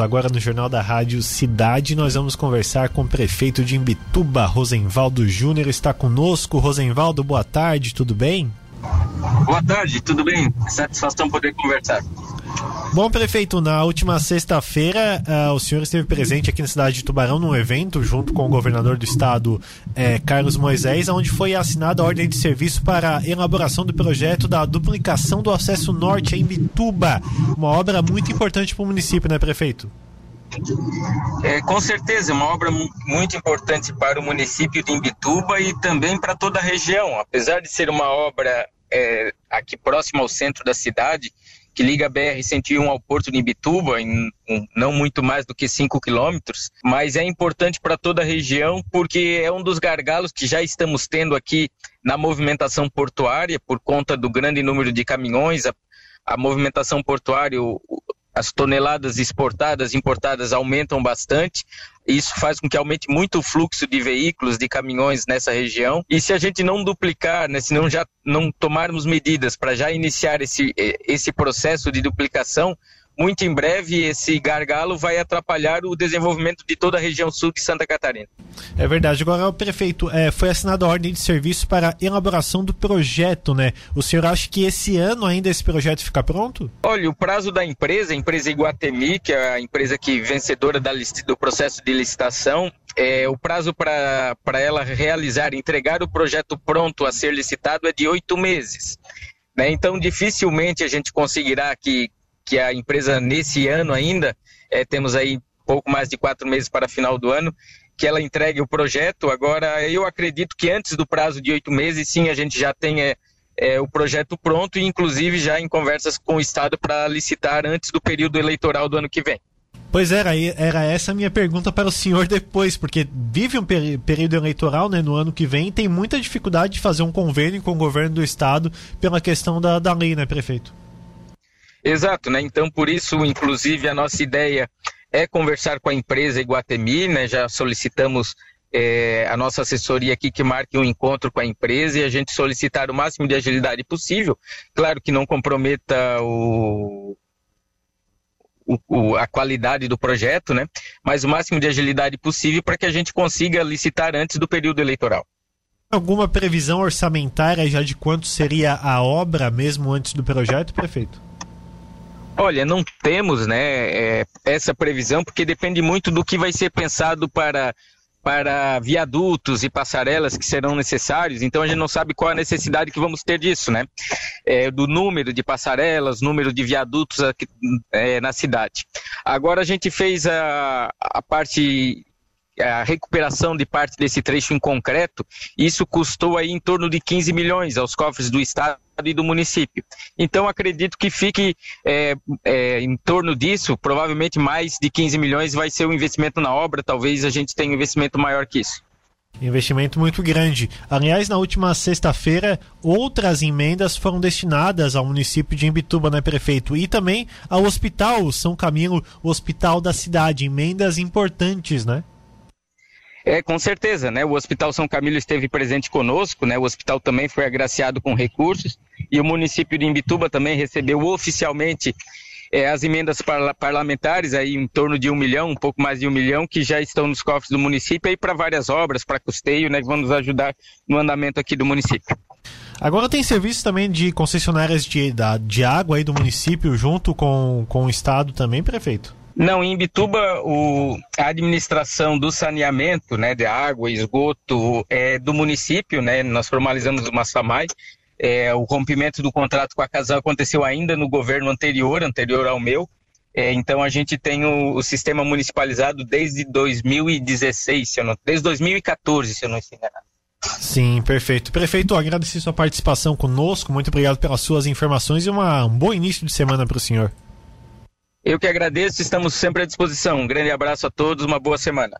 Agora no Jornal da Rádio Cidade, nós vamos conversar com o prefeito de Imbituba, Rosenvaldo Júnior, está conosco. Rosenvaldo, boa tarde, tudo bem? Boa tarde, tudo bem? Satisfação poder conversar. Bom, prefeito, na última sexta-feira uh, o senhor esteve presente aqui na cidade de Tubarão num evento junto com o governador do estado, eh, Carlos Moisés, onde foi assinada a ordem de serviço para a elaboração do projeto da duplicação do acesso norte em Bituba. Uma obra muito importante para o município, né, prefeito? É, com certeza, é uma obra muito importante para o município de Imbituba e também para toda a região. Apesar de ser uma obra é, aqui próxima ao centro da cidade, que liga a BR-101 ao Porto de Imbituba, em um, não muito mais do que 5 quilômetros, mas é importante para toda a região porque é um dos gargalos que já estamos tendo aqui na movimentação portuária por conta do grande número de caminhões, a, a movimentação portuária, o, as toneladas exportadas, importadas aumentam bastante. Isso faz com que aumente muito o fluxo de veículos, de caminhões nessa região. E se a gente não duplicar, né, se não já não tomarmos medidas para já iniciar esse, esse processo de duplicação, muito em breve esse gargalo vai atrapalhar o desenvolvimento de toda a região sul de Santa Catarina. É verdade. Agora, o prefeito, é, foi assinada a ordem de serviço para elaboração do projeto, né? O senhor acha que esse ano ainda esse projeto fica pronto? Olha, o prazo da empresa, a empresa Iguatemi, que é a empresa que vencedora da, do processo de licitação, é, o prazo para ela realizar, entregar o projeto pronto a ser licitado é de oito meses. Né? Então, dificilmente a gente conseguirá que que a empresa nesse ano ainda, é, temos aí pouco mais de quatro meses para final do ano, que ela entregue o projeto. Agora, eu acredito que antes do prazo de oito meses, sim, a gente já é, é, o projeto pronto e, inclusive, já em conversas com o Estado para licitar antes do período eleitoral do ano que vem. Pois era, era essa a minha pergunta para o senhor depois, porque vive um período eleitoral né, no ano que vem e tem muita dificuldade de fazer um convênio com o governo do estado pela questão da, da lei, né, prefeito? Exato, né? Então, por isso, inclusive, a nossa ideia é conversar com a empresa Iguatemi, né? Já solicitamos é, a nossa assessoria aqui que marque um encontro com a empresa e a gente solicitar o máximo de agilidade possível. Claro que não comprometa o, o, a qualidade do projeto, né? Mas o máximo de agilidade possível para que a gente consiga licitar antes do período eleitoral. Alguma previsão orçamentária já de quanto seria a obra mesmo antes do projeto, prefeito? Olha, não temos né, é, essa previsão, porque depende muito do que vai ser pensado para, para viadutos e passarelas que serão necessários, então a gente não sabe qual a necessidade que vamos ter disso, né? É, do número de passarelas, número de viadutos aqui, é, na cidade. Agora a gente fez a, a parte a recuperação de parte desse trecho em concreto, isso custou aí em torno de 15 milhões aos cofres do Estado e do município. Então acredito que fique é, é, em torno disso, provavelmente mais de 15 milhões vai ser o investimento na obra, talvez a gente tenha um investimento maior que isso. Investimento muito grande. Aliás, na última sexta-feira, outras emendas foram destinadas ao município de Imbituba, né, prefeito? E também ao hospital São Camilo, o hospital da cidade. Emendas importantes, né? É, com certeza, né? O Hospital São Camilo esteve presente conosco, né? O hospital também foi agraciado com recursos e o município de Imbituba também recebeu oficialmente é, as emendas parlamentares aí em torno de um milhão, um pouco mais de um milhão, que já estão nos cofres do município aí para várias obras, para custeio, né? Que vão nos ajudar no andamento aqui do município. Agora tem serviço também de concessionárias de, de água aí do município junto com, com o estado também, prefeito? Não, em Bituba, o, a administração do saneamento, né, de água esgoto é do município, né, nós formalizamos uma SAMAI, é, o rompimento do contrato com a Casal aconteceu ainda no governo anterior, anterior ao meu, é, então a gente tem o, o, sistema municipalizado desde 2016, se eu não, desde 2014, se eu não estou enganado. Sim, perfeito. Prefeito, agradecer sua participação conosco, muito obrigado pelas suas informações e uma, um bom início de semana para o senhor. Eu que agradeço, estamos sempre à disposição. Um grande abraço a todos, uma boa semana.